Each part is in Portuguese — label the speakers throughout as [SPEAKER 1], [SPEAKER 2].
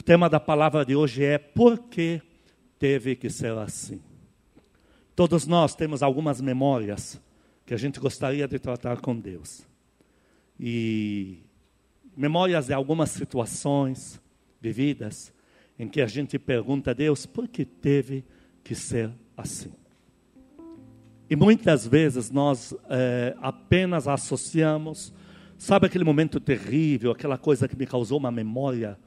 [SPEAKER 1] O tema da palavra de hoje é por que teve que ser assim. Todos nós temos algumas memórias que a gente gostaria de tratar com Deus. E memórias de algumas situações vividas em que a gente pergunta a Deus por que teve que ser assim. E muitas vezes nós é, apenas associamos, sabe aquele momento terrível, aquela coisa que me causou uma memória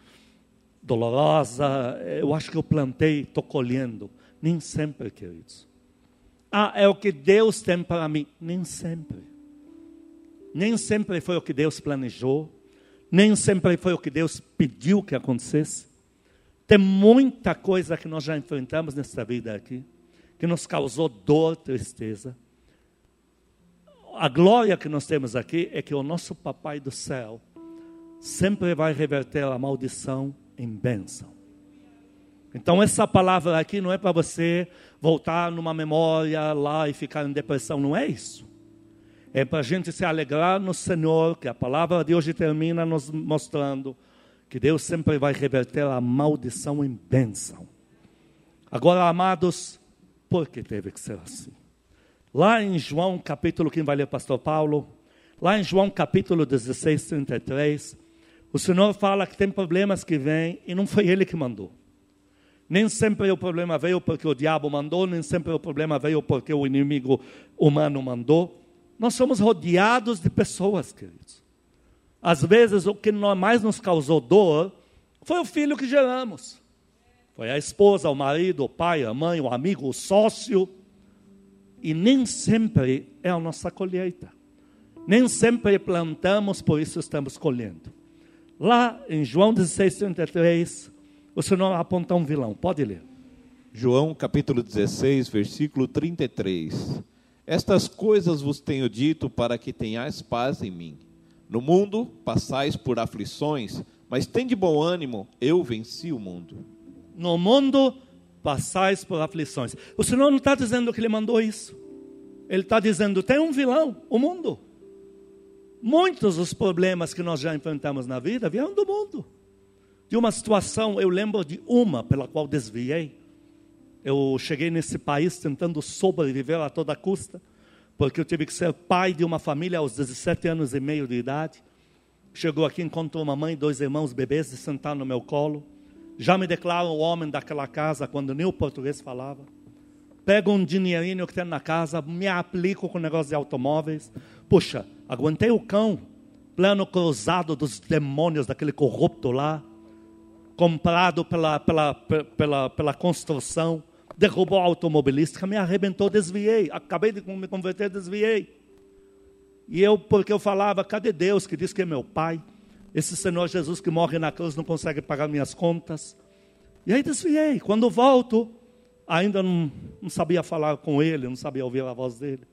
[SPEAKER 1] dolorosa, eu acho que eu plantei, estou colhendo. Nem sempre, queridos. Ah, é o que Deus tem para mim. Nem sempre. Nem sempre foi o que Deus planejou. Nem sempre foi o que Deus pediu que acontecesse. Tem muita coisa que nós já enfrentamos nessa vida aqui, que nos causou dor, tristeza. A glória que nós temos aqui é que o nosso Papai do céu sempre vai reverter a maldição em bênção. Então, essa palavra aqui não é para você voltar numa memória lá e ficar em depressão, não é isso. É para a gente se alegrar no Senhor, que a palavra de hoje termina nos mostrando que Deus sempre vai reverter a maldição em bênção. Agora, amados, por que teve que ser assim? Lá em João capítulo, quem vai ler, pastor Paulo? Lá em João capítulo 16, 33, o Senhor fala que tem problemas que vêm e não foi Ele que mandou. Nem sempre o problema veio porque o diabo mandou, nem sempre o problema veio porque o inimigo humano mandou. Nós somos rodeados de pessoas, queridos. Às vezes, o que mais nos causou dor foi o filho que geramos. Foi a esposa, o marido, o pai, a mãe, o amigo, o sócio. E nem sempre é a nossa colheita. Nem sempre plantamos, por isso estamos colhendo. Lá em João 16, 33, o Senhor aponta um vilão. Pode ler.
[SPEAKER 2] João capítulo 16, versículo 33. Estas coisas vos tenho dito para que tenhais paz em mim. No mundo passais por aflições, mas tende bom ânimo, eu venci o mundo.
[SPEAKER 1] No mundo passais por aflições. O Senhor não está dizendo que Ele mandou isso. Ele está dizendo: tem um vilão, o mundo. Muitos dos problemas que nós já enfrentamos na vida vieram do mundo. De uma situação, eu lembro de uma pela qual desviei. Eu cheguei nesse país tentando sobreviver a toda custa, porque eu tive que ser pai de uma família aos 17 anos e meio de idade. Chegou aqui, encontrou uma mãe dois irmãos bebês e sentaram no meu colo. Já me declaro o homem daquela casa quando nem o português falava. Pego um dinheirinho que tem na casa, me aplico com negócio de automóveis. Puxa, Aguentei o cão, plano cruzado dos demônios daquele corrupto lá, comprado pela, pela, pela, pela construção, derrubou a automobilística, me arrebentou, desviei. Acabei de me converter, desviei. E eu, porque eu falava, cadê Deus que diz que é meu pai? Esse Senhor Jesus que morre na cruz não consegue pagar minhas contas. E aí desviei. Quando volto, ainda não, não sabia falar com ele, não sabia ouvir a voz dele.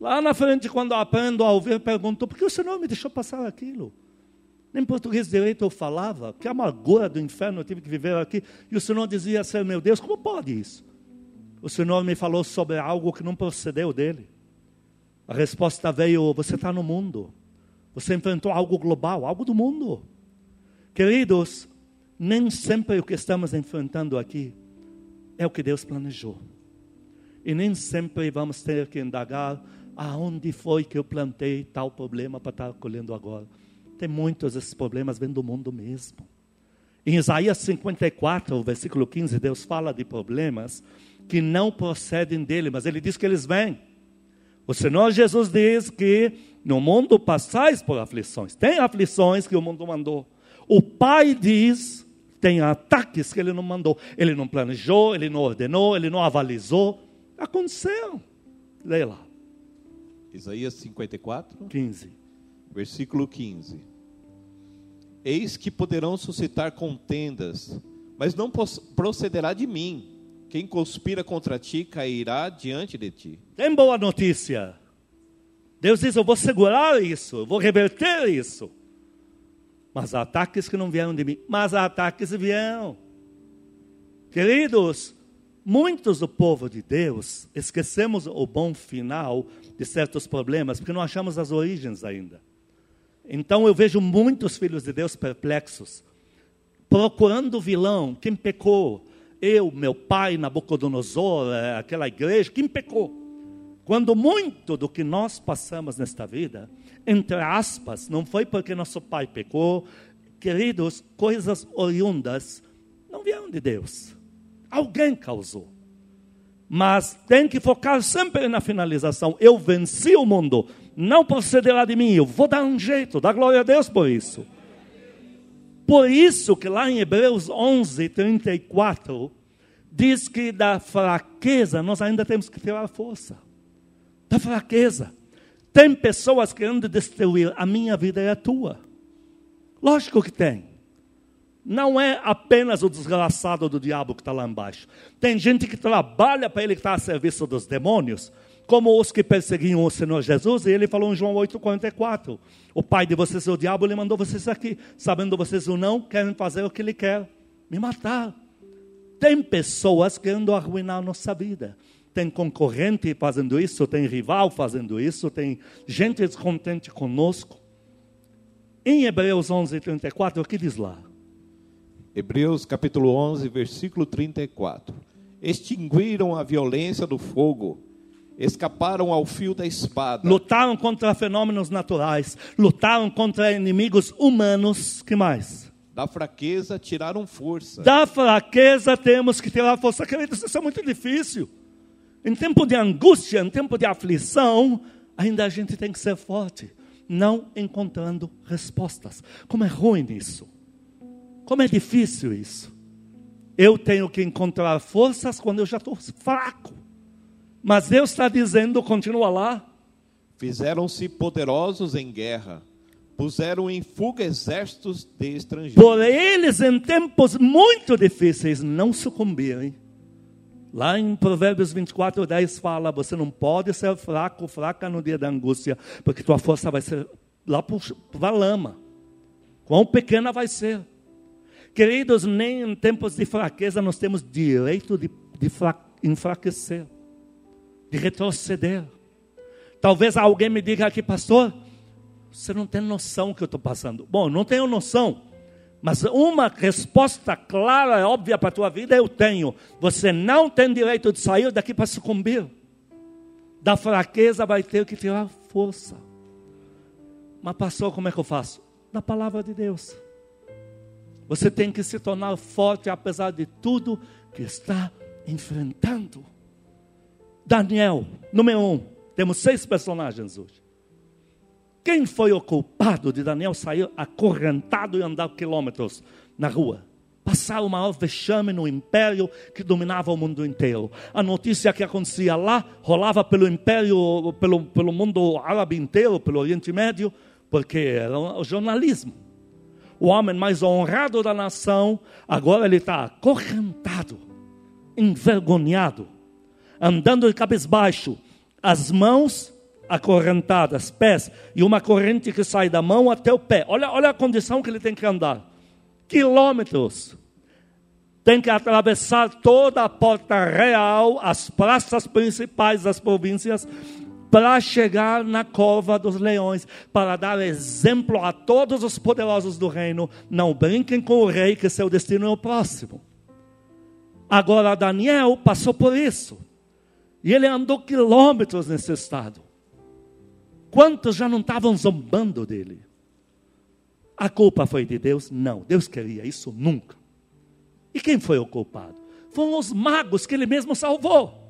[SPEAKER 1] Lá na frente, quando aprendo a ouvir, pergunto: por que o Senhor me deixou passar aquilo? Nem português direito eu falava, que amargura do inferno eu tive que viver aqui. E o Senhor dizia assim: meu Deus, como pode isso? O Senhor me falou sobre algo que não procedeu dele. A resposta veio: você está no mundo. Você enfrentou algo global, algo do mundo. Queridos, nem sempre o que estamos enfrentando aqui é o que Deus planejou. E nem sempre vamos ter que indagar aonde foi que eu plantei tal problema para estar colhendo agora? Tem muitos desses problemas vêm do mundo mesmo. Em Isaías 54, versículo 15, Deus fala de problemas que não procedem dele, mas ele diz que eles vêm. O Senhor Jesus diz que no mundo passais por aflições. Tem aflições que o mundo mandou. O Pai diz, tem ataques que ele não mandou. Ele não planejou, ele não ordenou, ele não avalizou. Aconteceu. Leia lá.
[SPEAKER 2] Isaías 54,
[SPEAKER 1] 15.
[SPEAKER 2] Versículo 15. Eis que poderão suscitar contendas, mas não procederá de mim. Quem conspira contra ti cairá diante de ti.
[SPEAKER 1] Tem boa notícia. Deus diz: Eu vou segurar isso, eu vou reverter isso. Mas há ataques que não vieram de mim, mas há ataques vieram. Queridos, Muitos do povo de Deus esquecemos o bom final de certos problemas porque não achamos as origens ainda. Então eu vejo muitos filhos de Deus perplexos procurando o vilão, quem pecou? Eu, meu pai, Nabucodonosor, eh, aquela igreja, quem pecou? Quando muito do que nós passamos nesta vida, entre aspas, não foi porque nosso pai pecou, queridos, coisas oriundas não vieram de Deus. Alguém causou. Mas tem que focar sempre na finalização. Eu venci o mundo, não procederá de mim, eu vou dar um jeito, dar glória a Deus por isso. Por isso que lá em Hebreus 11, 34, diz que da fraqueza nós ainda temos que ter a força. Da fraqueza. Tem pessoas querendo destruir a minha vida e a tua. Lógico que tem. Não é apenas o desgraçado do diabo que está lá embaixo. Tem gente que trabalha para ele que está a serviço dos demônios, como os que perseguiam o Senhor Jesus, e ele falou em João 8,44: O pai de vocês, o diabo, ele mandou vocês aqui, sabendo vocês ou não, querem fazer o que ele quer, me matar. Tem pessoas querendo arruinar a nossa vida. Tem concorrente fazendo isso, tem rival fazendo isso, tem gente descontente conosco. Em Hebreus 11, 34, o que diz lá?
[SPEAKER 2] Hebreus capítulo 11, versículo 34. Extinguiram a violência do fogo, escaparam ao fio da espada.
[SPEAKER 1] Lutaram contra fenômenos naturais, lutaram contra inimigos humanos, que mais?
[SPEAKER 2] Da fraqueza tiraram força.
[SPEAKER 1] Da fraqueza temos que tirar força. Queridos, isso é muito difícil. Em tempo de angústia, em tempo de aflição, ainda a gente tem que ser forte, não encontrando respostas. Como é ruim isso. Como é difícil isso. Eu tenho que encontrar forças quando eu já estou fraco. Mas Deus está dizendo, continua lá.
[SPEAKER 2] Fizeram-se poderosos em guerra, puseram em fuga exércitos de estrangeiros.
[SPEAKER 1] Por eles, em tempos muito difíceis, não sucumbirem. Lá em Provérbios 24, 10 fala: você não pode ser fraco, fraca no dia da angústia, porque tua força vai ser lá para a lama. Quão pequena vai ser. Queridos, nem em tempos de fraqueza nós temos direito de, de enfraquecer, de retroceder. Talvez alguém me diga aqui, pastor, você não tem noção do que eu estou passando. Bom, não tenho noção, mas uma resposta clara e óbvia para a tua vida eu tenho. Você não tem direito de sair daqui para sucumbir. Da fraqueza vai ter que tirar força. Mas pastor, como é que eu faço? Da palavra de Deus. Você tem que se tornar forte apesar de tudo que está enfrentando. Daniel, número um. Temos seis personagens hoje. Quem foi o culpado de Daniel sair acorrentado e andar quilômetros na rua? Passar o maior vexame no império que dominava o mundo inteiro. A notícia que acontecia lá rolava pelo império, pelo, pelo mundo árabe inteiro, pelo Oriente Médio, porque era o jornalismo o homem mais honrado da nação, agora ele está acorrentado, envergonhado, andando de cabeça baixo, as mãos acorrentadas, pés, e uma corrente que sai da mão até o pé. Olha, olha a condição que ele tem que andar. Quilômetros. Tem que atravessar toda a porta real, as praças principais das províncias, para chegar na cova dos leões, para dar exemplo a todos os poderosos do reino. Não brinquem com o rei, que seu destino é o próximo. Agora, Daniel passou por isso. E ele andou quilômetros nesse estado. Quantos já não estavam zombando dele? A culpa foi de Deus? Não, Deus queria isso nunca. E quem foi o culpado? Foram os magos que ele mesmo salvou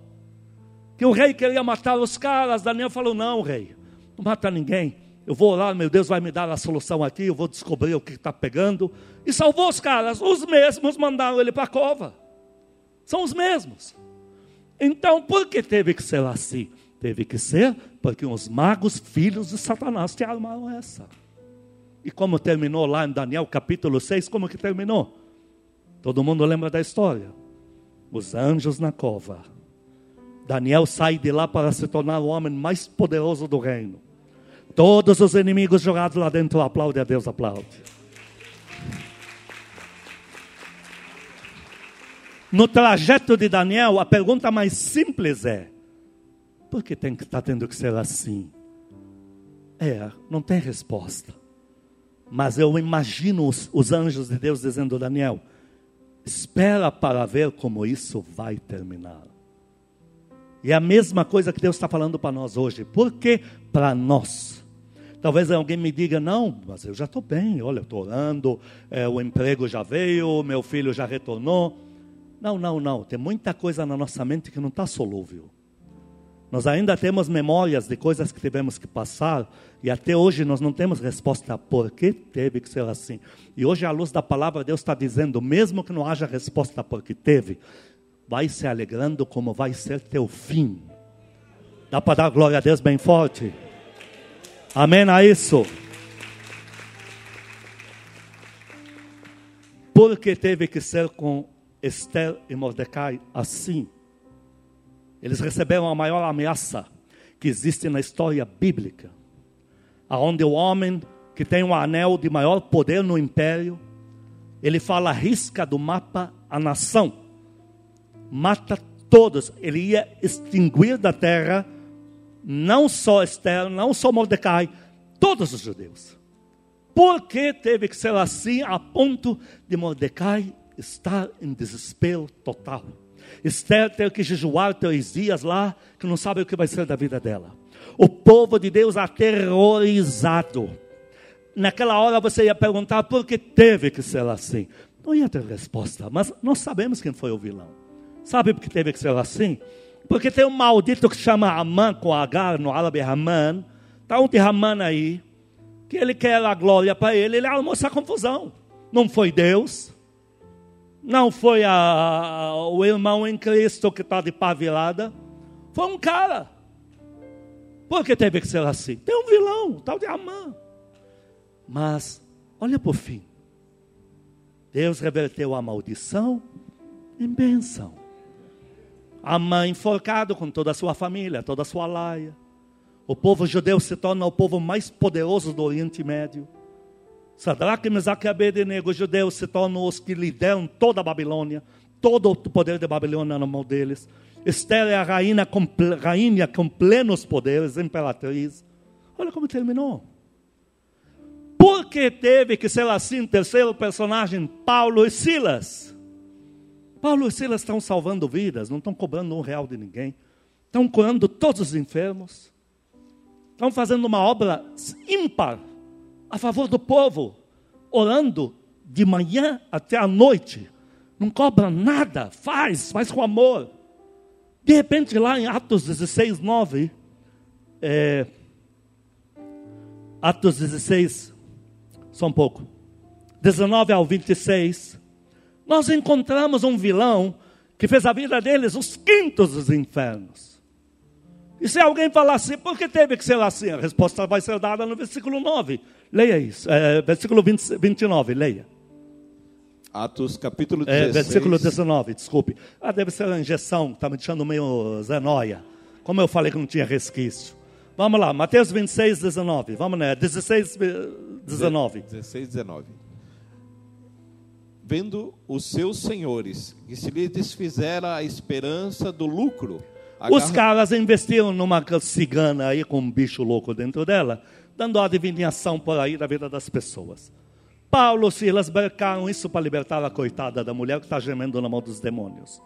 [SPEAKER 1] que o rei queria matar os caras. Daniel falou: Não, rei, não mata ninguém. Eu vou orar, meu Deus vai me dar a solução aqui, eu vou descobrir o que está pegando. E salvou os caras, os mesmos mandaram ele para a cova. São os mesmos. Então, por que teve que ser assim? Teve que ser porque os magos, filhos de Satanás, te armaram essa. E como terminou lá em Daniel capítulo 6, como que terminou? Todo mundo lembra da história? Os anjos na cova Daniel sai de lá para se tornar o homem mais poderoso do reino. Todos os inimigos jogados lá dentro aplaudem a Deus, aplaude. No trajeto de Daniel, a pergunta mais simples é: por que tem que estar tá tendo que ser assim? É, não tem resposta. Mas eu imagino os, os anjos de Deus dizendo: Daniel, espera para ver como isso vai terminar. E é a mesma coisa que Deus está falando para nós hoje. Por que para nós? Talvez alguém me diga, não, mas eu já estou bem, olha, eu estou orando, é, o emprego já veio, meu filho já retornou. Não, não, não, tem muita coisa na nossa mente que não está solúvel. Nós ainda temos memórias de coisas que tivemos que passar e até hoje nós não temos resposta por que teve que ser assim. E hoje, à luz da palavra, Deus está dizendo: mesmo que não haja resposta por que teve, vai se alegrando como vai ser teu fim. Dá para dar glória a Deus bem forte? Amém a isso? Porque teve que ser com Esther e Mordecai assim. Eles receberam a maior ameaça que existe na história bíblica, aonde o homem que tem um anel de maior poder no império, ele fala risca do mapa a nação mata todos. Ele ia extinguir da terra não só Esther, não só Mordecai, todos os judeus. Por que teve que ser assim a ponto de Mordecai estar em desespero total? Esther ter que jejuar três dias lá, que não sabe o que vai ser da vida dela. O povo de Deus aterrorizado. Naquela hora você ia perguntar por que teve que ser assim. Não ia ter resposta, mas nós sabemos quem foi o vilão. Sabe por que teve que ser assim? Porque tem um maldito que chama Amã com H no árabe Haman. Está um de Haman aí, que ele quer a glória para ele, ele almoça a confusão. Não foi Deus, não foi a, o irmão em Cristo que está de pavilada, foi um cara. Por que teve que ser assim? Tem um vilão, tal de Amã. Mas, olha por fim. Deus reverteu a maldição em bênção. A mãe enforcado com toda a sua família, toda a sua laia. O povo judeu se torna o povo mais poderoso do Oriente Médio. Sadraque, Mesaque e Abednego, os judeus se tornam os que lideram toda a Babilônia, todo o poder da Babilônia na mão deles. Esther é a rainha com, rainha com plenos poderes, imperatriz. Olha como terminou. Por que teve que ser assim, terceiro personagem, Paulo e Silas? Paulo e Silas estão salvando vidas, não estão cobrando um real de ninguém. Estão curando todos os enfermos. Estão fazendo uma obra ímpar a favor do povo, orando de manhã até a noite. Não cobra nada, faz, faz com amor. De repente, lá em Atos 16, 9, é, Atos 16, só um pouco, 19 ao 26, nós encontramos um vilão que fez a vida deles os quintos dos infernos. E se alguém falar assim, por que teve que ser assim? A resposta vai ser dada no versículo 9. Leia isso, é, versículo 20, 29, leia.
[SPEAKER 2] Atos capítulo 16.
[SPEAKER 1] É, versículo 19, desculpe. Ah, deve ser a injeção, está me deixando meio zenóia. Como eu falei que não tinha resquício. Vamos lá, Mateus 26, 19. Vamos, né? 16, 19.
[SPEAKER 2] 16, 19 vendo os seus senhores, que se lhe desfizera a esperança do lucro.
[SPEAKER 1] Agarra... Os caras investiram numa cigana aí com um bicho louco dentro dela, dando adivinhação por aí da vida das pessoas. Paulo e Silas bercaram isso para libertar a coitada da mulher que está gemendo na mão dos demônios.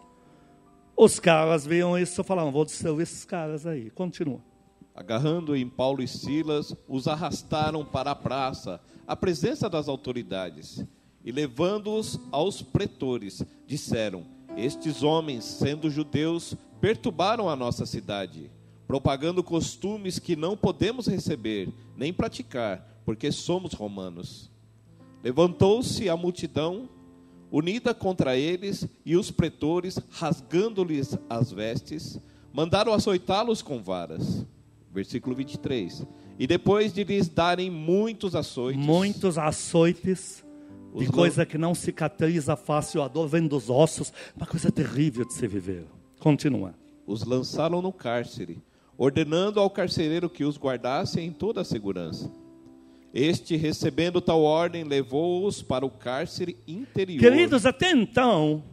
[SPEAKER 1] Os caras viram isso e falaram: vou destruir esses caras aí. Continua.
[SPEAKER 2] Agarrando em Paulo e Silas, os arrastaram para a praça, à presença das autoridades e levando-os aos pretores, disseram: Estes homens, sendo judeus, perturbaram a nossa cidade, propagando costumes que não podemos receber nem praticar, porque somos romanos. Levantou-se a multidão unida contra eles, e os pretores, rasgando-lhes as vestes, mandaram açoitá-los com varas. Versículo 23. E depois de lhes darem muitos açoites,
[SPEAKER 1] muitos açoites, de coisa que não cicatriza fácil, a dor vem dos ossos, uma coisa terrível de se viver. Continua.
[SPEAKER 2] Os lançaram no cárcere, ordenando ao carcereiro que os guardasse em toda a segurança. Este, recebendo tal ordem, levou-os para o cárcere interior.
[SPEAKER 1] Queridos, até então,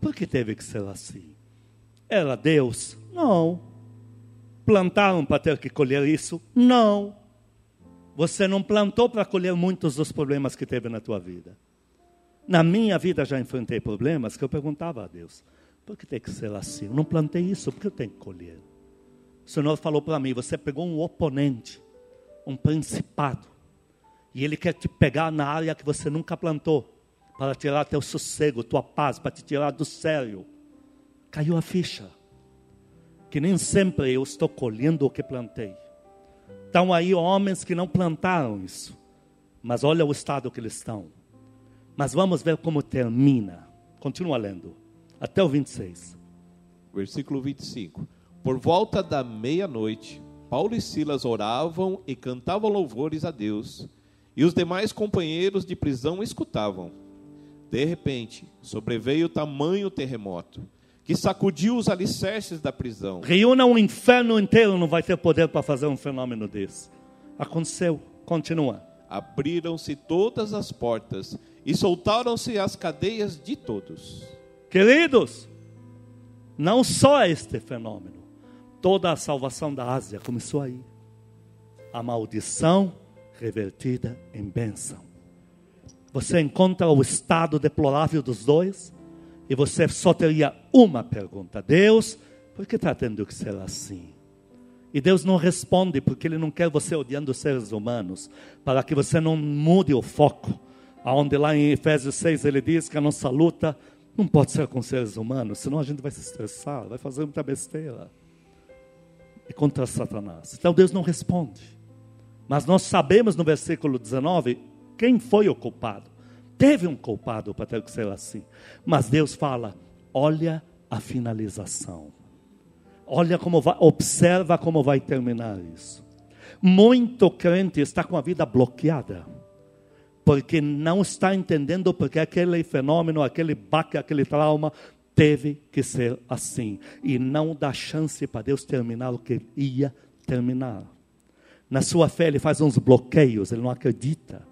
[SPEAKER 1] por que teve que ser assim? Era Deus? Não. Plantaram para ter que colher isso? Não. Você não plantou para colher muitos dos problemas que teve na tua vida. Na minha vida já enfrentei problemas que eu perguntava a Deus: por que tem que ser assim? Eu não plantei isso, por que eu tenho que colher? O Senhor falou para mim: você pegou um oponente, um principado, e ele quer te pegar na área que você nunca plantou, para tirar teu sossego, tua paz, para te tirar do sério. Caiu a ficha. Que nem sempre eu estou colhendo o que plantei. Estão aí homens que não plantaram isso, mas olha o estado que eles estão. Mas vamos ver como termina. Continua lendo, até o 26.
[SPEAKER 2] Versículo 25. Por volta da meia-noite, Paulo e Silas oravam e cantavam louvores a Deus, e os demais companheiros de prisão escutavam. De repente, sobreveio tamanho terremoto, que sacudiu os alicerces da prisão.
[SPEAKER 1] Reúna um inferno inteiro, não vai ter poder para fazer um fenômeno desse. Aconteceu, continua.
[SPEAKER 2] Abriram-se todas as portas e soltaram-se as cadeias de todos.
[SPEAKER 1] Queridos, não só este fenômeno, toda a salvação da Ásia começou aí. A maldição revertida em bênção. Você encontra o estado deplorável dos dois e você só teria uma pergunta: Deus, por que está tendo que ser assim? E Deus não responde porque Ele não quer você odiando os seres humanos, para que você não mude o foco Onde lá em Efésios 6 ele diz que a nossa luta não pode ser com seres humanos, senão a gente vai se estressar, vai fazer muita besteira. E contra Satanás. Então Deus não responde. Mas nós sabemos no versículo 19 quem foi o culpado. Teve um culpado para ter que ser assim. Mas Deus fala: olha a finalização. Olha como vai, observa como vai terminar isso. Muito crente está com a vida bloqueada porque não está entendendo porque aquele fenômeno, aquele baque, aquele trauma teve que ser assim. E não dá chance para Deus terminar o que ia terminar. Na sua fé, ele faz uns bloqueios, ele não acredita.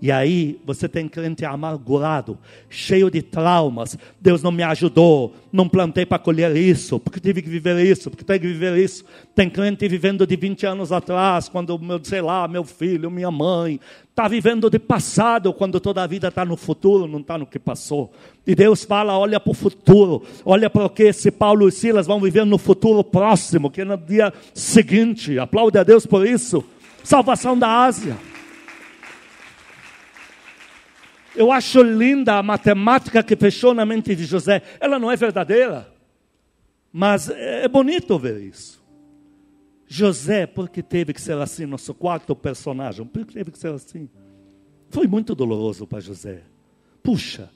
[SPEAKER 1] E aí você tem crente amargurado, cheio de traumas. Deus não me ajudou, não plantei para colher isso, porque tive que viver isso, porque tenho que viver isso. Tem crente vivendo de 20 anos atrás, quando meu, sei lá, meu filho, minha mãe, está vivendo de passado, quando toda a vida está no futuro, não está no que passou. E Deus fala: olha para o futuro, olha para o que esse Paulo e Silas vão viver no futuro próximo, que é no dia seguinte. Aplaude a Deus por isso. Salvação da Ásia. Eu acho linda a matemática que fechou na mente de José. Ela não é verdadeira, mas é bonito ver isso. José, por que teve que ser assim? Nosso quarto personagem, por que teve que ser assim? Foi muito doloroso para José. Puxa,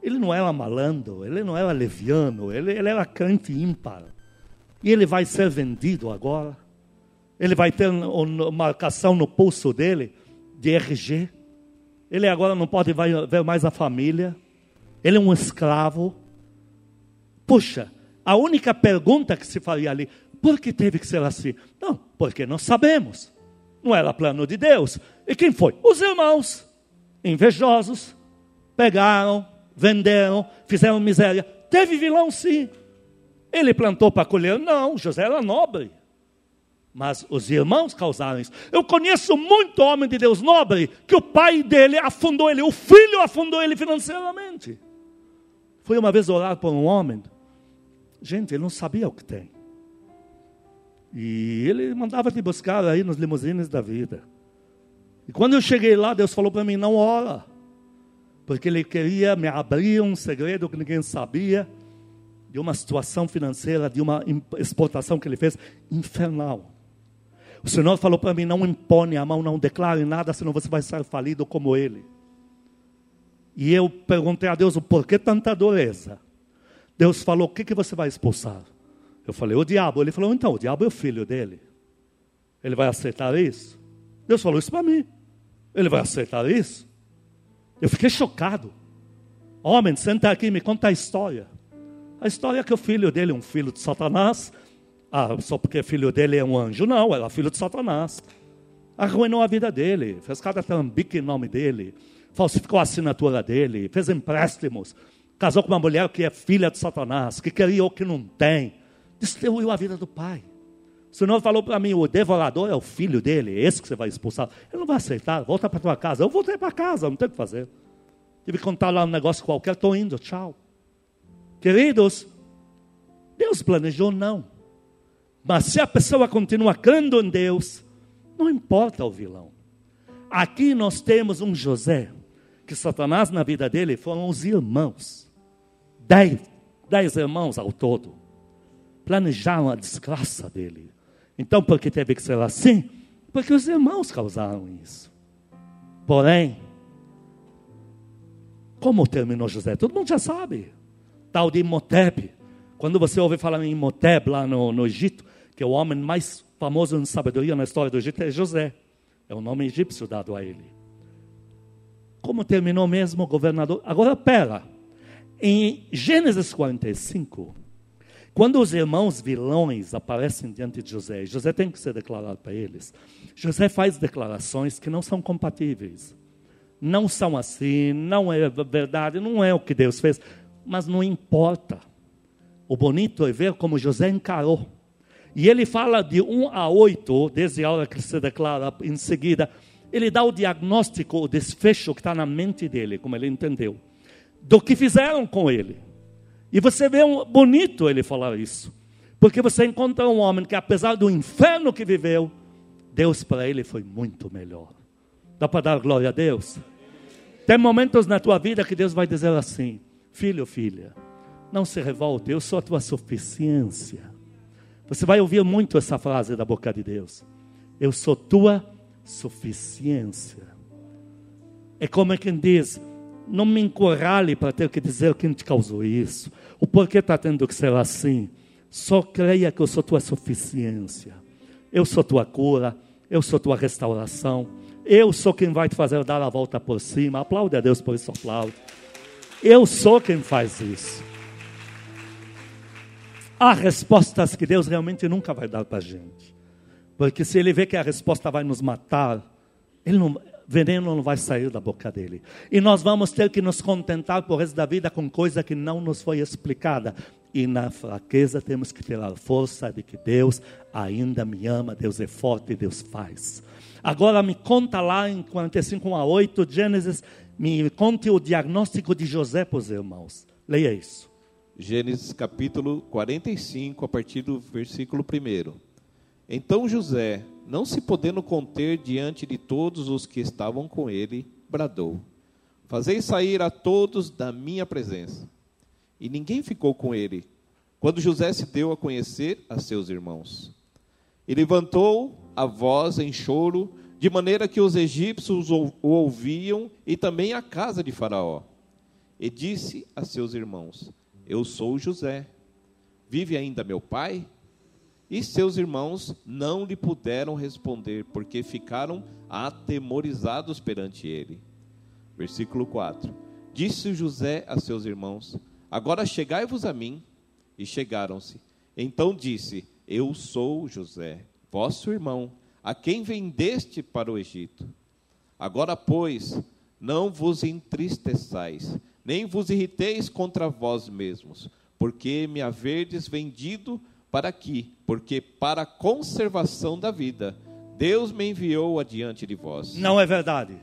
[SPEAKER 1] ele não era malandro, ele não era leviano, ele, ele era cante ímpar. E ele vai ser vendido agora. Ele vai ter uma marcação no pulso dele de RG. Ele agora não pode ver mais a família. Ele é um escravo. Puxa, a única pergunta que se faria ali, por que teve que ser assim? Não, porque nós sabemos. Não era plano de Deus. E quem foi? Os irmãos, invejosos, pegaram, venderam, fizeram miséria. Teve vilão sim. Ele plantou para colher? Não, José era nobre mas os irmãos causaram isso. Eu conheço muito homem de Deus nobre que o pai dele afundou ele, o filho afundou ele financeiramente. Fui uma vez orar por um homem, gente, ele não sabia o que tem. E ele mandava te buscar aí nos limusines da vida. E quando eu cheguei lá, Deus falou para mim: não ora, porque ele queria me abrir um segredo que ninguém sabia, de uma situação financeira, de uma exportação que ele fez infernal. O Senhor falou para mim: não impone a mão, não declare nada, senão você vai ser falido como ele. E eu perguntei a Deus: por que tanta dureza? Deus falou: o que, que você vai expulsar? Eu falei: o diabo. Ele falou: então, o diabo é o filho dele. Ele vai aceitar isso? Deus falou isso para mim. Ele vai aceitar isso? Eu fiquei chocado. Homem, senta aqui e me conta a história. A história é que o filho dele, um filho de Satanás, ah, só porque filho dele é um anjo. Não, era filho de Satanás. Arruinou a vida dele, fez cada trambique em nome dele, falsificou a assinatura dele, fez empréstimos, casou com uma mulher que é filha de Satanás, que queria o que não tem, destruiu a vida do pai. O Senhor falou para mim, o devorador é o filho dele, é esse que você vai expulsar. Ele não vai aceitar, volta para tua casa. Eu voltei para casa, não tem o que fazer. Tive que contar lá um negócio qualquer, estou indo, tchau. Queridos, Deus planejou não. Mas se a pessoa continua crendo em Deus, não importa o vilão. Aqui nós temos um José, que Satanás na vida dele foram os irmãos. Dez, dez irmãos ao todo. Planejaram a desgraça dele. Então, por que teve que ser assim? Porque os irmãos causaram isso. Porém, como terminou José? Todo mundo já sabe. Tal de Imhotep. Quando você ouve falar em Imhotep lá no, no Egito, que é o homem mais famoso em sabedoria na história do Egito, é José. É o nome egípcio dado a ele. Como terminou mesmo o governador? Agora, pera. Em Gênesis 45, quando os irmãos vilões aparecem diante de José, José tem que ser declarado para eles. José faz declarações que não são compatíveis. Não são assim, não é verdade, não é o que Deus fez. Mas não importa. O bonito é ver como José encarou. E ele fala de 1 a 8, desde a hora que se declara em seguida. Ele dá o diagnóstico, o desfecho que está na mente dele, como ele entendeu, do que fizeram com ele. E você vê um, bonito ele falar isso. Porque você encontra um homem que, apesar do inferno que viveu, Deus para ele foi muito melhor. Dá para dar glória a Deus? Tem momentos na tua vida que Deus vai dizer assim: Filho, filha, não se revolte, eu sou a tua suficiência. Você vai ouvir muito essa frase da boca de Deus. Eu sou tua suficiência. É como quem diz: não me encurrale para ter que dizer quem te causou isso, o porquê está tendo que ser assim. Só creia que eu sou tua suficiência. Eu sou tua cura, eu sou tua restauração. Eu sou quem vai te fazer dar a volta por cima. Aplaude a Deus por isso, aplaude. Eu sou quem faz isso. Há respostas que Deus realmente nunca vai dar para a gente. Porque se Ele vê que a resposta vai nos matar, ele não, veneno não vai sair da boca dele. E nós vamos ter que nos contentar por resto da vida com coisa que não nos foi explicada. E na fraqueza temos que ter a força de que Deus ainda me ama, Deus é forte, Deus faz. Agora me conta lá em 45 a 8, Gênesis, me conte o diagnóstico de José para os irmãos. Leia isso.
[SPEAKER 2] Gênesis capítulo 45, a partir do versículo 1. Então José, não se podendo conter diante de todos os que estavam com ele, bradou: Fazei sair a todos da minha presença. E ninguém ficou com ele, quando José se deu a conhecer a seus irmãos. E levantou a voz em choro, de maneira que os egípcios o ouviam e também a casa de Faraó. E disse a seus irmãos: Eu sou José. Vive ainda meu pai? E seus irmãos não lhe puderam responder, porque ficaram atemorizados perante ele. Versículo 4: Disse José a seus irmãos: Agora chegai-vos a mim. E chegaram-se. Então disse: Eu sou José, vosso irmão, a quem vendeste para o Egito. Agora, pois, não vos entristeçais, nem vos irriteis contra vós mesmos, porque me haverdes vendido para aqui, porque para a conservação da vida, Deus me enviou adiante de vós.
[SPEAKER 1] Não é verdade.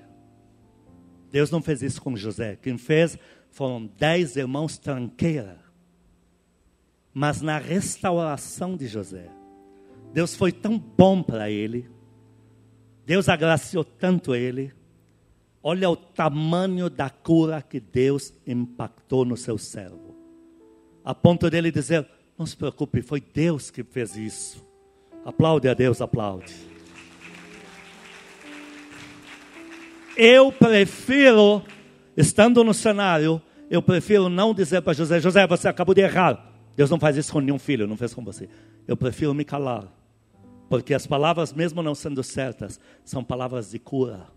[SPEAKER 1] Deus não fez isso com José. Quem fez foram dez irmãos tranqueira. Mas na restauração de José, Deus foi tão bom para ele, Deus agraciou tanto ele. Olha o tamanho da cura que Deus impactou no seu servo, a ponto dele dizer: não se preocupe, foi Deus que fez isso. Aplaude a Deus, aplaude. Eu prefiro, estando no cenário, eu prefiro não dizer para José: José, você acabou de errar. Deus não faz isso com nenhum filho, não fez com você. Eu prefiro me calar. Porque as palavras, mesmo não sendo certas, são palavras de cura.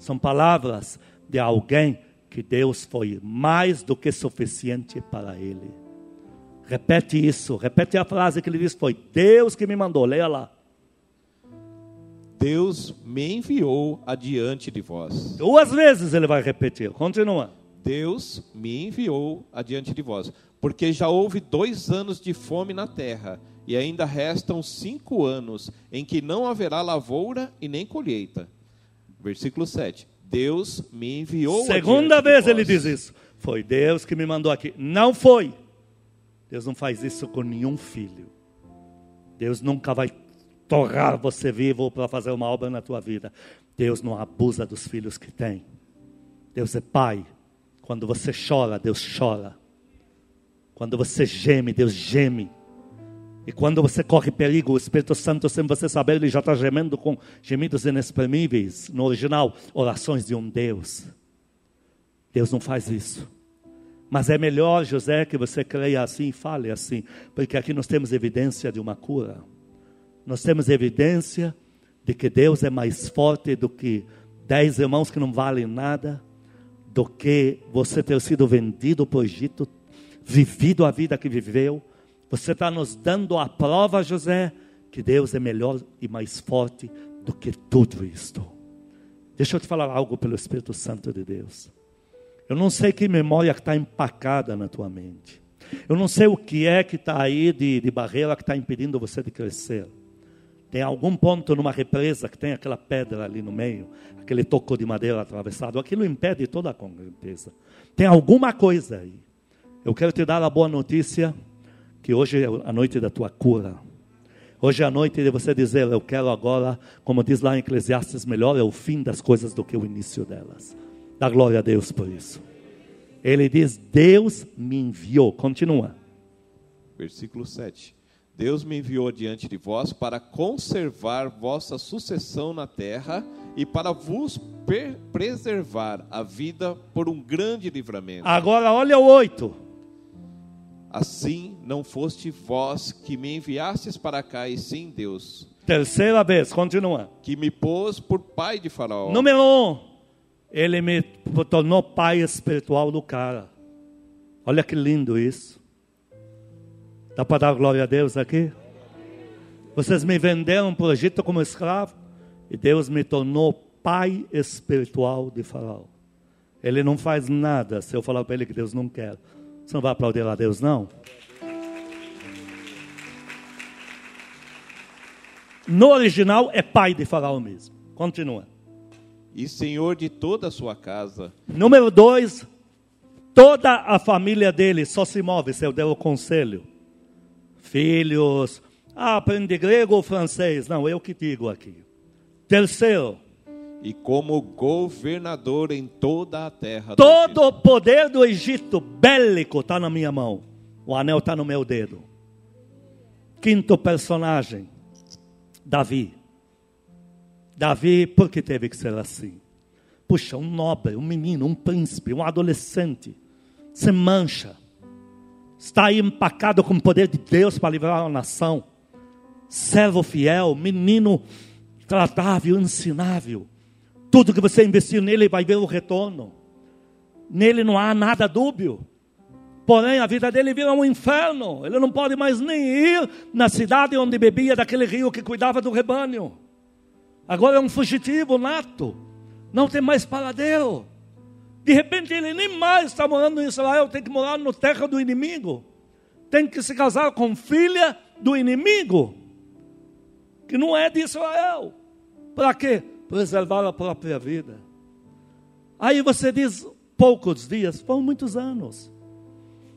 [SPEAKER 1] São palavras de alguém que Deus foi mais do que suficiente para ele. Repete isso, repete a frase que ele disse: Foi Deus que me mandou, leia lá.
[SPEAKER 2] Deus me enviou adiante de vós.
[SPEAKER 1] Duas vezes ele vai repetir, continua.
[SPEAKER 2] Deus me enviou adiante de vós, porque já houve dois anos de fome na terra, e ainda restam cinco anos em que não haverá lavoura e nem colheita. Versículo 7. Deus me enviou.
[SPEAKER 1] Segunda vez ele diz isso. Foi Deus que me mandou aqui. Não foi. Deus não faz isso com nenhum filho. Deus nunca vai torrar você vivo para fazer uma obra na tua vida. Deus não abusa dos filhos que tem. Deus é pai. Quando você chora, Deus chora. Quando você geme, Deus geme. E quando você corre perigo, o Espírito Santo, sem você saber, ele já está gemendo com gemidos inexprimíveis. No original, orações de um Deus. Deus não faz isso. Mas é melhor, José, que você creia assim e fale assim, porque aqui nós temos evidência de uma cura. Nós temos evidência de que Deus é mais forte do que dez irmãos que não valem nada, do que você ter sido vendido para o Egito, vivido a vida que viveu. Você está nos dando a prova, José, que Deus é melhor e mais forte do que tudo isto. Deixa eu te falar algo pelo Espírito Santo de Deus. Eu não sei que memória está empacada na tua mente. Eu não sei o que é que está aí de, de barreira que está impedindo você de crescer. Tem algum ponto numa represa que tem aquela pedra ali no meio, aquele toco de madeira atravessado. Aquilo impede toda a represa. Tem alguma coisa aí. Eu quero te dar a boa notícia que hoje é a noite da tua cura. Hoje é a noite de você dizer: Eu quero agora, como diz lá em Eclesiastes, melhor é o fim das coisas do que o início delas. Dá glória a Deus por isso. Ele diz: Deus me enviou. Continua.
[SPEAKER 2] Versículo 7. Deus me enviou diante de vós para conservar vossa sucessão na terra e para vos preservar a vida por um grande livramento.
[SPEAKER 1] Agora olha o 8.
[SPEAKER 2] Assim não foste vós que me enviastes para cá, e sim Deus,
[SPEAKER 1] Terceira vez, continua.
[SPEAKER 2] que me pôs por pai de Faraó.
[SPEAKER 1] Número um, ele me tornou pai espiritual do cara. Olha que lindo isso. Dá para dar glória a Deus aqui? Vocês me venderam para o Egito como escravo e Deus me tornou pai espiritual de Faraó. Ele não faz nada se eu falar para ele que Deus não quer. Você não vai aplaudir a Deus, não? No original é pai de Faraó mesmo. Continua.
[SPEAKER 2] E senhor de toda a sua casa,
[SPEAKER 1] Número dois, toda a família dele só se move se eu der o conselho. Filhos, ah, aprende grego ou francês? Não, eu que digo aqui. Terceiro,
[SPEAKER 2] e como governador em toda a terra. do
[SPEAKER 1] todo o poder do Egito bélico está na minha mão. O anel está no meu dedo. Quinto personagem, Davi. Davi, por que teve que ser assim? Puxa, um nobre, um menino, um príncipe, um adolescente, se mancha, está aí empacado com o poder de Deus para livrar a nação, servo fiel, menino tratável, ensinável, tudo que você investir nele vai ver o retorno, nele não há nada dúbio, porém a vida dele vira um inferno, ele não pode mais nem ir na cidade onde bebia daquele rio que cuidava do rebanho, agora é um fugitivo nato, não tem mais paradeiro. De repente ele nem mais está morando em Israel, tem que morar no terra do inimigo. Tem que se casar com filha do inimigo, que não é de Israel. Para quê? Preservar a própria vida. Aí você diz, poucos dias, foram muitos anos.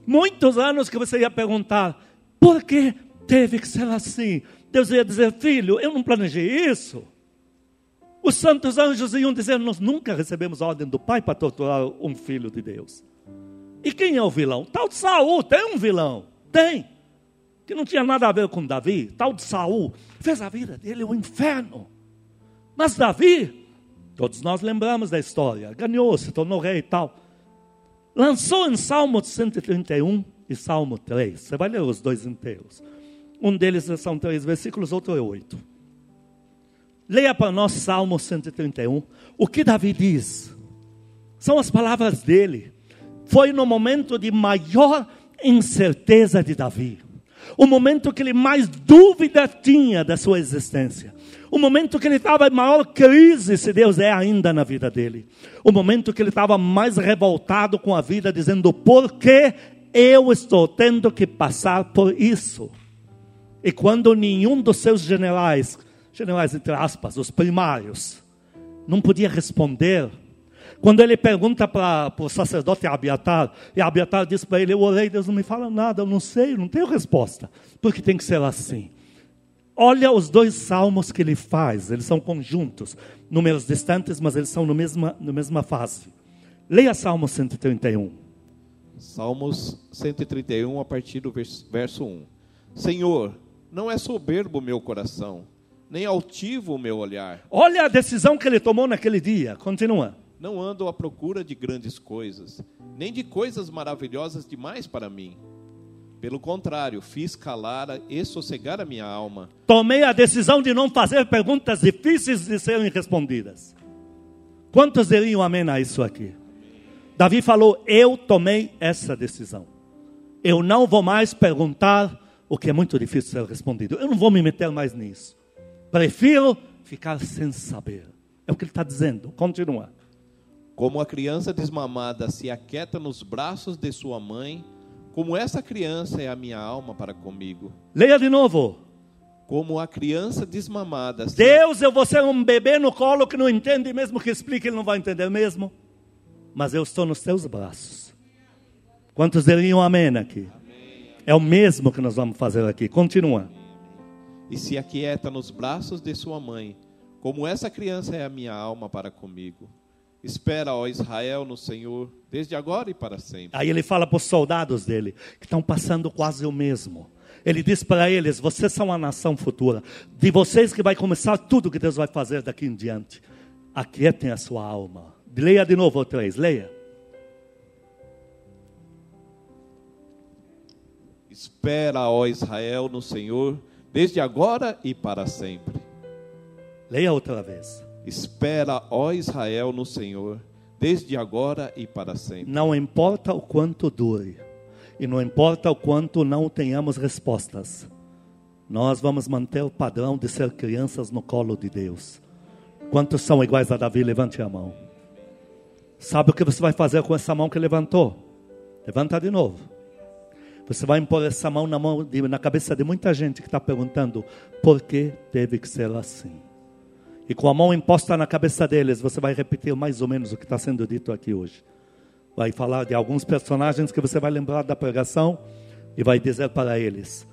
[SPEAKER 1] Muitos anos que você ia perguntar, por que teve que ser assim? Deus ia dizer, filho, eu não planejei isso. Os santos anjos iam dizer: Nós nunca recebemos ordem do Pai para torturar um filho de Deus. E quem é o vilão? Tal de Saul, tem um vilão. Tem. Que não tinha nada a ver com Davi. Tal de Saul. Fez a vida dele um inferno. Mas Davi, todos nós lembramos da história. Ganhou, se tornou rei e tal. Lançou em Salmo 131 e Salmo 3. Você vai ler os dois inteiros. Um deles são três versículos, outro é oito. Leia para nós Salmo 131. O que Davi diz? São as palavras dele. Foi no momento de maior incerteza de Davi. O momento que ele mais dúvida tinha da sua existência. O momento que ele estava em maior crise, se Deus é ainda na vida dele. O momento que ele estava mais revoltado com a vida, dizendo: por que eu estou tendo que passar por isso? E quando nenhum dos seus generais, generais entre aspas, os primários, não podia responder, quando ele pergunta para o sacerdote Abiatar, e Abiatar diz para ele: Eu orei, Deus não me fala nada, eu não sei, não tenho resposta, porque tem que ser assim. Olha os dois salmos que ele faz, eles são conjuntos, números distantes, mas eles são no mesma, na mesma fase. Leia Salmo 131.
[SPEAKER 2] Salmos 131, a partir do verso 1. Senhor, não é soberbo o meu coração, nem altivo o meu olhar.
[SPEAKER 1] Olha a decisão que ele tomou naquele dia. Continua.
[SPEAKER 2] Não ando à procura de grandes coisas, nem de coisas maravilhosas demais para mim. Pelo contrário, fiz calar e sossegar a minha alma.
[SPEAKER 1] Tomei a decisão de não fazer perguntas difíceis de serem respondidas. Quantos diriam amém a isso aqui? Davi falou: Eu tomei essa decisão. Eu não vou mais perguntar o que é muito difícil ser respondido. Eu não vou me meter mais nisso. Prefiro ficar sem saber. É o que ele está dizendo. Continua.
[SPEAKER 2] Como a criança desmamada se aquieta nos braços de sua mãe, como essa criança é a minha alma para comigo.
[SPEAKER 1] Leia de novo.
[SPEAKER 2] Como a criança desmamada.
[SPEAKER 1] Deus, eu vou ser um bebê no colo que não entende, mesmo que explique, ele não vai entender mesmo. Mas eu estou nos teus braços. Quantos diriam amém aqui? Amém. É o mesmo que nós vamos fazer aqui. Continua.
[SPEAKER 2] E se aquieta nos braços de sua mãe, como essa criança é a minha alma para comigo. Espera, ó Israel, no Senhor, desde agora e para sempre.
[SPEAKER 1] Aí ele fala para os soldados dele, que estão passando quase o mesmo. Ele diz para eles: vocês são a nação futura. De vocês que vai começar tudo que Deus vai fazer daqui em diante. Aquietem a sua alma. Leia de novo três, leia.
[SPEAKER 2] Espera, ó Israel, no Senhor, desde agora e para sempre.
[SPEAKER 1] Leia outra vez.
[SPEAKER 2] Espera, ó Israel, no Senhor, desde agora e para sempre.
[SPEAKER 1] Não importa o quanto dure, e não importa o quanto não tenhamos respostas, nós vamos manter o padrão de ser crianças no colo de Deus. Quantos são iguais a Davi? Levante a mão. Sabe o que você vai fazer com essa mão que levantou? Levanta de novo. Você vai impor essa mão na, mão na cabeça de muita gente que está perguntando por que teve que ser assim. E com a mão imposta na cabeça deles, você vai repetir mais ou menos o que está sendo dito aqui hoje. Vai falar de alguns personagens que você vai lembrar da pregação e vai dizer para eles: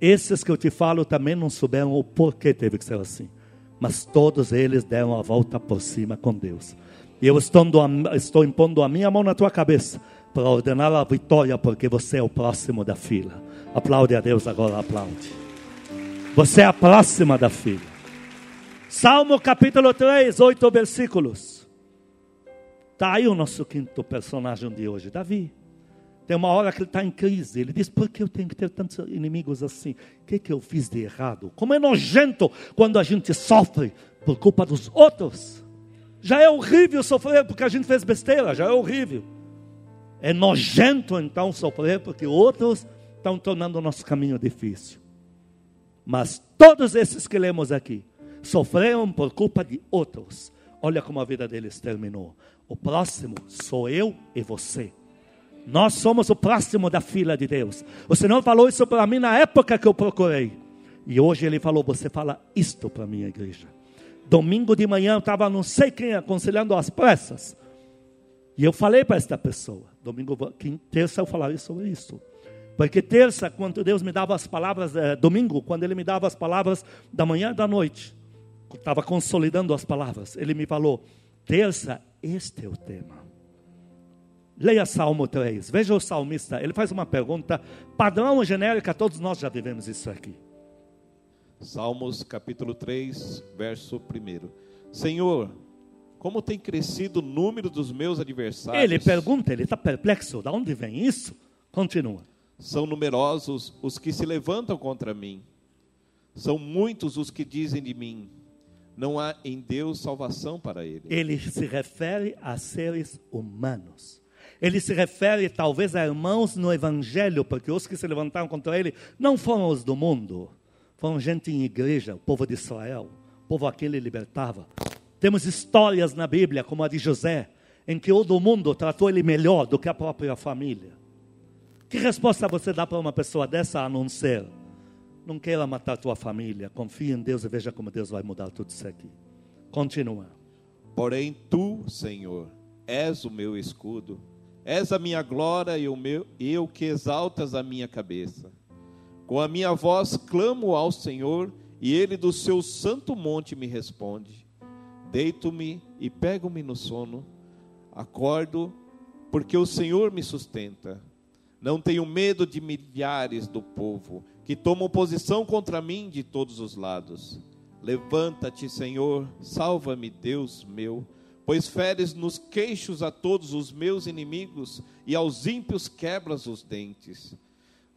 [SPEAKER 1] Esses que eu te falo também não souberam o porquê teve que ser assim. Mas todos eles deram a volta por cima com Deus. E eu estou, estou impondo a minha mão na tua cabeça para ordenar a vitória, porque você é o próximo da fila. Aplaude a Deus agora, aplaude. Você é a próxima da fila. Salmo capítulo 3, oito versículos. Está aí o nosso quinto personagem de hoje, Davi. Tem uma hora que ele está em crise. Ele diz: Por que eu tenho que ter tantos inimigos assim? O que, que eu fiz de errado? Como é nojento quando a gente sofre por culpa dos outros. Já é horrível sofrer porque a gente fez besteira, já é horrível. É nojento então sofrer porque outros estão tornando o nosso caminho difícil. Mas todos esses que lemos aqui, sofreram por culpa de outros. Olha como a vida deles terminou. O próximo sou eu e você. Nós somos o próximo da fila de Deus. O Senhor falou isso para mim na época que eu procurei. E hoje Ele falou: Você fala isto para a minha igreja. Domingo de manhã eu estava não sei quem aconselhando as pressas. E eu falei para esta pessoa: Domingo, terça eu falarei sobre isso. Porque terça, quando Deus me dava as palavras, é, domingo, quando Ele me dava as palavras da manhã e da noite, estava consolidando as palavras. Ele me falou: terça, este é o tema. Leia Salmo 3. Veja o salmista. Ele faz uma pergunta padrão genérica. Todos nós já vivemos isso aqui.
[SPEAKER 2] Salmos capítulo 3, verso 1. Senhor, como tem crescido o número dos meus adversários?
[SPEAKER 1] Ele pergunta, ele está perplexo. De onde vem isso? Continua.
[SPEAKER 2] São numerosos os que se levantam contra mim. São muitos os que dizem de mim: não há em Deus salvação para ele.
[SPEAKER 1] Ele se refere a seres humanos. Ele se refere talvez a irmãos no Evangelho, porque os que se levantaram contra ele não foram os do mundo, foram gente em igreja, o povo de Israel, o povo a quem ele libertava. Temos histórias na Bíblia, como a de José, em que o do mundo tratou ele melhor do que a própria família. Que resposta você dá para uma pessoa dessa a não ser? Não queira matar tua família. Confie em Deus e veja como Deus vai mudar tudo isso aqui. Continua.
[SPEAKER 2] Porém, tu, Senhor, és o meu escudo, és a minha glória e o meu, eu que exaltas a minha cabeça. Com a minha voz clamo ao Senhor, e ele do seu santo monte me responde. Deito-me e pego-me no sono, acordo, porque o Senhor me sustenta. Não tenho medo de milhares do povo que tomam posição contra mim de todos os lados. Levanta-te, Senhor, salva-me, Deus meu, pois feres nos queixos a todos os meus inimigos e aos ímpios quebras os dentes.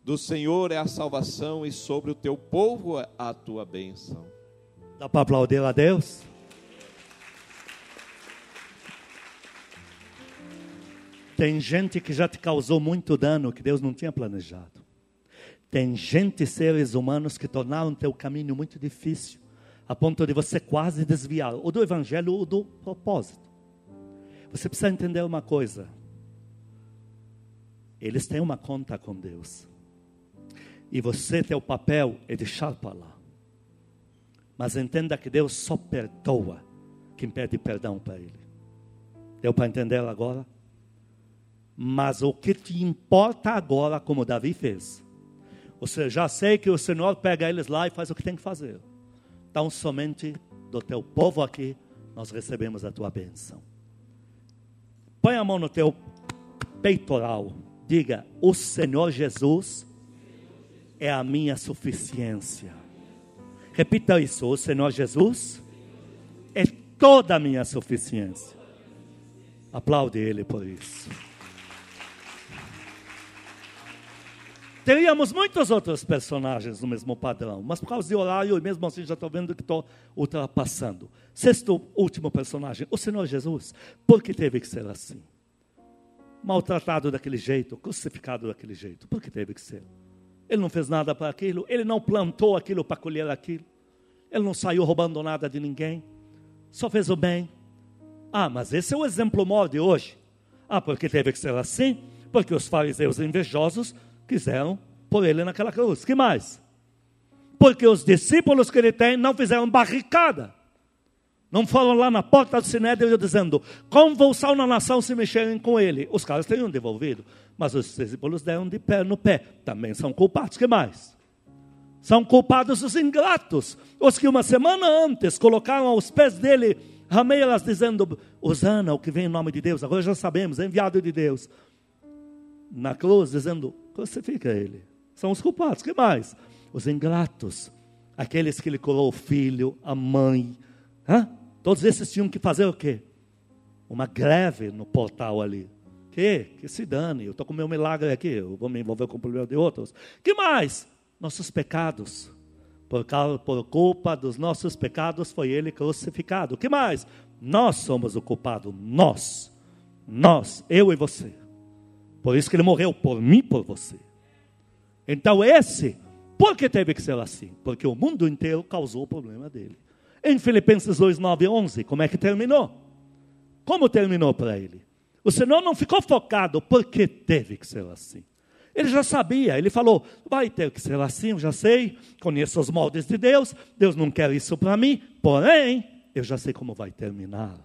[SPEAKER 2] Do Senhor é a salvação e sobre o teu povo é a tua bênção.
[SPEAKER 1] Dá para aplaudir a Deus? Tem gente que já te causou muito dano que Deus não tinha planejado. Tem gente, seres humanos, que tornaram teu caminho muito difícil, a ponto de você quase desviar, ou do evangelho ou do propósito. Você precisa entender uma coisa. Eles têm uma conta com Deus. E você, teu papel é deixar para lá. Mas entenda que Deus só perdoa quem pede perdão para Ele. Deu para entender agora? Mas o que te importa agora, como Davi fez, você já sei que o Senhor pega eles lá e faz o que tem que fazer. Então, somente do teu povo aqui, nós recebemos a tua bênção. Põe a mão no teu peitoral. Diga: O Senhor Jesus é a minha suficiência. Repita isso: O Senhor Jesus é toda a minha suficiência. Aplaude Ele por isso. Teríamos muitos outros personagens no mesmo padrão, mas por causa de horário, mesmo assim já estou vendo que estou ultrapassando. Sexto, último personagem, o Senhor Jesus. Por que teve que ser assim? Maltratado daquele jeito, crucificado daquele jeito. Por que teve que ser? Ele não fez nada para aquilo, ele não plantou aquilo para colher aquilo, ele não saiu roubando nada de ninguém, só fez o bem. Ah, mas esse é o exemplo maior de hoje. Ah, porque teve que ser assim? Porque os fariseus invejosos quiseram pôr ele naquela cruz. Que mais? Porque os discípulos que ele tem não fizeram barricada. Não foram lá na porta do Sinédrio dizendo, convulsão na nação se mexerem com ele. Os caras teriam devolvido, mas os discípulos deram de pé no pé. Também são culpados. que mais? São culpados os ingratos, os que uma semana antes colocaram aos pés dele rameiras dizendo, Osana, o que vem em nome de Deus, agora já sabemos, é enviado de Deus. Na cruz, dizendo, crucifica ele. São os culpados. que mais? Os ingratos. Aqueles que ele colou o filho, a mãe. Hã? Todos esses tinham que fazer o quê? Uma greve no portal ali. Que? Que se dane. Eu estou com meu milagre aqui. Eu vou me envolver com o problema de outros. que mais? Nossos pecados. Por, causa, por culpa dos nossos pecados foi ele crucificado. que mais? Nós somos o culpado. Nós. Nós. Eu e você. Por isso que ele morreu por mim por você. Então esse, por que teve que ser assim? Porque o mundo inteiro causou o problema dele. Em Filipenses 2, 9 e 11, como é que terminou? Como terminou para ele? O Senhor não ficou focado porque teve que ser assim. Ele já sabia, ele falou: vai ter que ser assim, eu já sei, conheço os moldes de Deus, Deus não quer isso para mim, porém, eu já sei como vai terminar.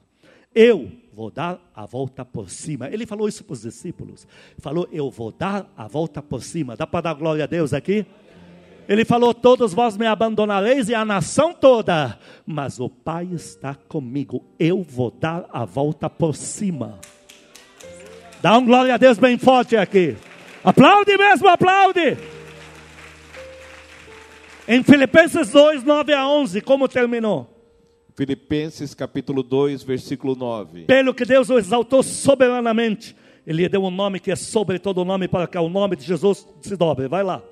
[SPEAKER 1] Eu vou dar a volta por cima. Ele falou isso para os discípulos. Falou: Eu vou dar a volta por cima. Dá para dar glória a Deus aqui? Ele falou: Todos vós me abandonareis e a nação toda, mas o Pai está comigo. Eu vou dar a volta por cima. Dá um glória a Deus bem forte aqui. Aplaude mesmo, aplaude. Em Filipenses 2, 9 a 11, como terminou?
[SPEAKER 2] Filipenses capítulo 2, versículo 9.
[SPEAKER 1] Pelo que Deus o exaltou soberanamente, Ele lhe deu um nome que é sobre todo nome, para que o nome de Jesus se dobre. Vai lá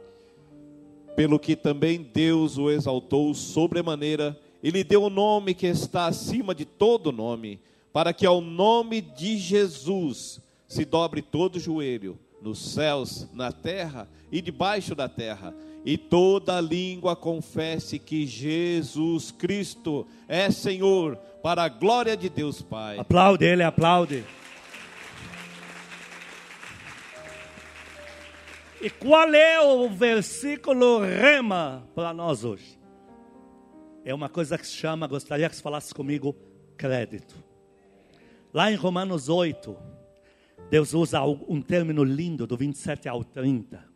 [SPEAKER 2] pelo que também Deus o exaltou sobremaneira, e lhe deu o um nome que está acima de todo nome, para que ao nome de Jesus se dobre todo o joelho, nos céus, na terra e debaixo da terra, e toda língua confesse que Jesus Cristo é Senhor, para a glória de Deus Pai.
[SPEAKER 1] Aplaude ele, aplaude. E qual é o versículo rema para nós hoje? É uma coisa que se chama, gostaria que você falasse comigo, crédito. Lá em Romanos 8, Deus usa um término lindo do 27 ao 30.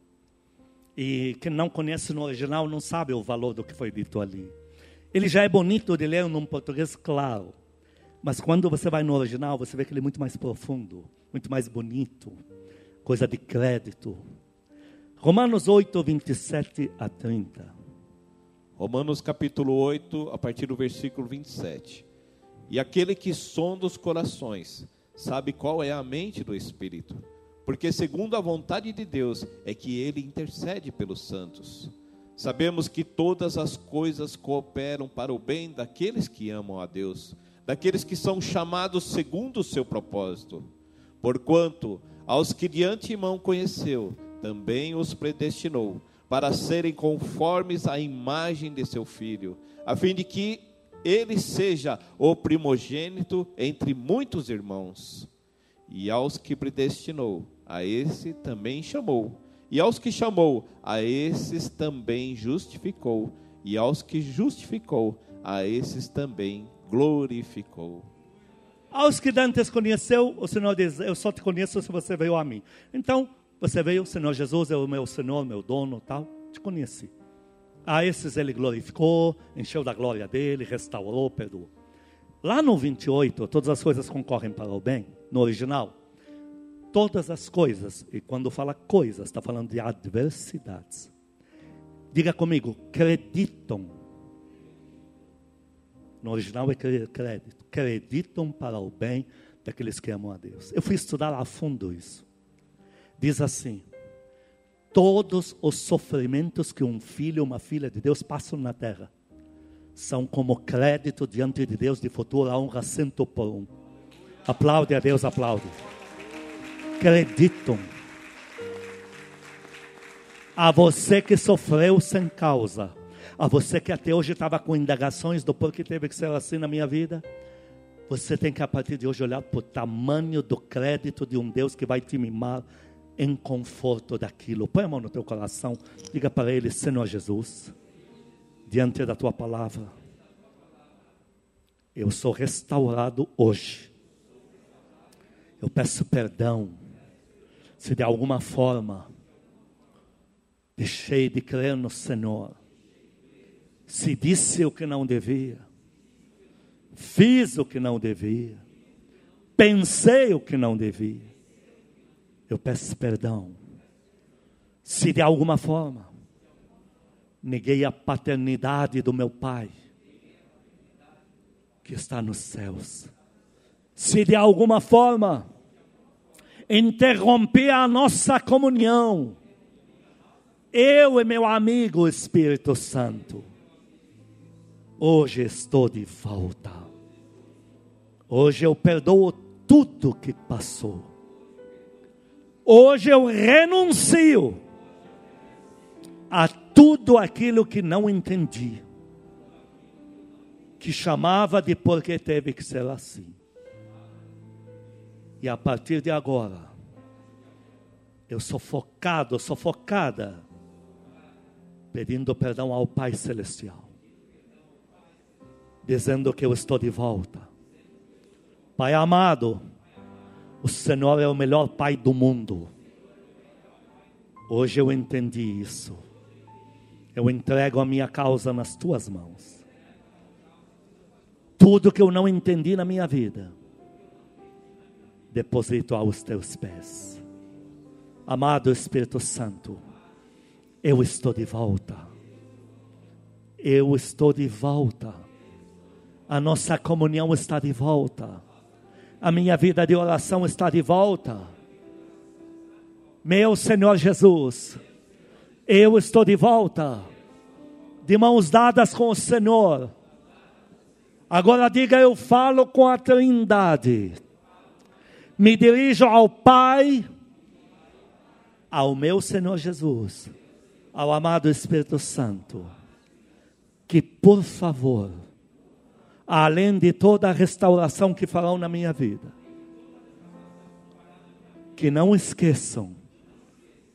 [SPEAKER 1] E quem não conhece no original não sabe o valor do que foi dito ali. Ele já é bonito de ler num português claro. Mas quando você vai no original, você vê que ele é muito mais profundo, muito mais bonito, coisa de crédito. Romanos 8, 27 a 30.
[SPEAKER 2] Romanos capítulo 8, a partir do versículo 27. E aquele que sonda os corações, sabe qual é a mente do Espírito, porque segundo a vontade de Deus é que ele intercede pelos santos. Sabemos que todas as coisas cooperam para o bem daqueles que amam a Deus, daqueles que são chamados segundo o seu propósito. Porquanto, aos que de antemão conheceu, também os predestinou para serem conformes à imagem de seu filho, a fim de que ele seja o primogênito entre muitos irmãos. E aos que predestinou, a esse também chamou. E aos que chamou, a esses também justificou. E aos que justificou, a esses também glorificou.
[SPEAKER 1] Aos que Dantes conheceu, o Senhor diz: Eu só te conheço se você veio a mim. Então, você veio, Senhor Jesus é o meu Senhor, meu dono, tal. Te conheci. A esses ele glorificou, encheu da glória dele, restaurou, perdoou. Lá no 28, todas as coisas concorrem para o bem, no original. Todas as coisas, e quando fala coisas, está falando de adversidades. Diga comigo, creditam. No original é crédito. Creditam para o bem daqueles que amam a Deus. Eu fui estudar a fundo isso diz assim: todos os sofrimentos que um filho ou uma filha de Deus passam na terra são como crédito diante de Deus de futura honra cento por um. Aplaude a Deus, aplaude. Acreditam. A você que sofreu sem causa, a você que até hoje estava com indagações do porquê teve que ser assim na minha vida, você tem que a partir de hoje olhar para o tamanho do crédito de um Deus que vai te mimar em conforto daquilo. Põe a mão no teu coração, diga para ele: Senhor Jesus, diante da tua palavra, eu sou restaurado hoje. Eu peço perdão se de alguma forma deixei de crer no Senhor, se disse o que não devia, fiz o que não devia, pensei o que não devia eu peço perdão. Se de alguma forma neguei a paternidade do meu Pai, que está nos céus, se de alguma forma interrompi a nossa comunhão, eu e meu amigo Espírito Santo, hoje estou de volta. Hoje eu perdoo tudo que passou. Hoje eu renuncio a tudo aquilo que não entendi, que chamava de porque teve que ser assim. E a partir de agora, eu sou focado, sou focada, pedindo perdão ao Pai Celestial, dizendo que eu estou de volta. Pai amado, o Senhor é o melhor Pai do mundo. Hoje eu entendi isso. Eu entrego a minha causa nas tuas mãos. Tudo que eu não entendi na minha vida, deposito aos teus pés. Amado Espírito Santo, eu estou de volta. Eu estou de volta. A nossa comunhão está de volta a minha vida de oração está de volta. Meu Senhor Jesus, eu estou de volta, de mãos dadas com o Senhor. Agora diga: eu falo com a Trindade, me dirijo ao Pai, ao meu Senhor Jesus, ao amado Espírito Santo, que por favor, além de toda a restauração que farão na minha vida. Que não esqueçam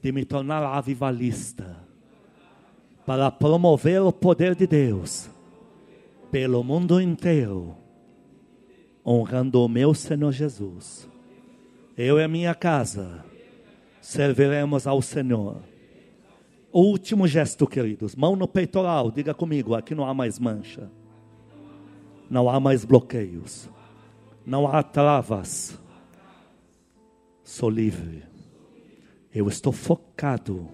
[SPEAKER 1] de me tornar avivalista para promover o poder de Deus pelo mundo inteiro, honrando o meu Senhor Jesus. Eu e a minha casa serviremos ao Senhor. O último gesto, queridos, mão no peitoral, diga comigo, aqui não há mais mancha, não há mais bloqueios, não há travas. Sou livre. Eu estou focado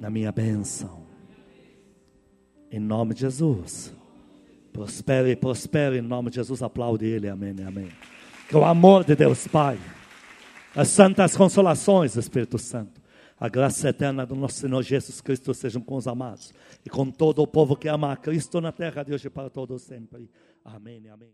[SPEAKER 1] na minha bênção. Em nome de Jesus. Prospere, prospere em nome de Jesus. Aplaude Ele. Amém, amém. Que o amor de Deus Pai, as santas consolações do Espírito Santo, a graça eterna do nosso Senhor Jesus Cristo sejam com os amados e com todo o povo que ama a Cristo na terra de hoje para todos sempre. Amém, amém.